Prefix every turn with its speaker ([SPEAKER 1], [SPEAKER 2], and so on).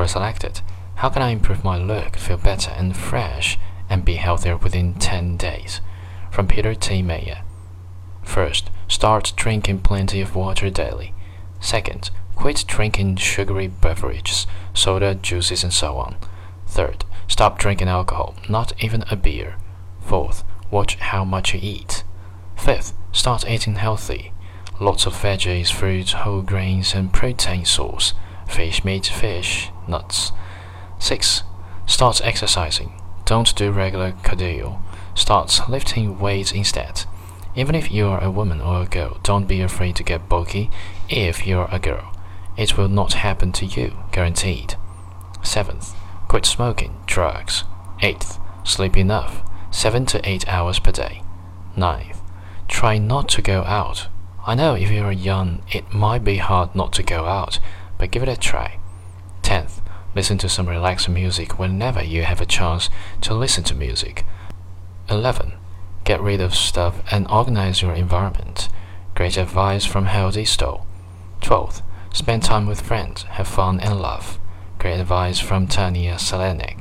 [SPEAKER 1] Quora selected. How can I improve my look, feel better and fresh, and be healthier within 10 days? From Peter T. Mayer. First, start drinking plenty of water daily. Second, quit drinking sugary beverages, soda, juices, and so on. Third, stop drinking alcohol, not even a beer. Fourth, watch how much you eat. Fifth, start eating healthy. Lots of veggies, fruits, whole grains, and protein source. Fish, meat, fish, nuts. 6. Start exercising. Don't do regular cardio. Start lifting weights instead. Even if you are a woman or a girl, don't be afraid to get bulky if you're a girl. It will not happen to you, guaranteed. 7th. Quit smoking, drugs. 8th. Sleep enough, 7 to 8 hours per day. 9th. Try not to go out. I know if you're young, it might be hard not to go out, but give it a try. 10th. Listen to some relaxing music whenever you have a chance to listen to music. 11. Get rid of stuff and organize your environment. Great advice from Healthy Store. 12th. Spend time with friends, have fun and laugh. Great advice from Tania Selenik.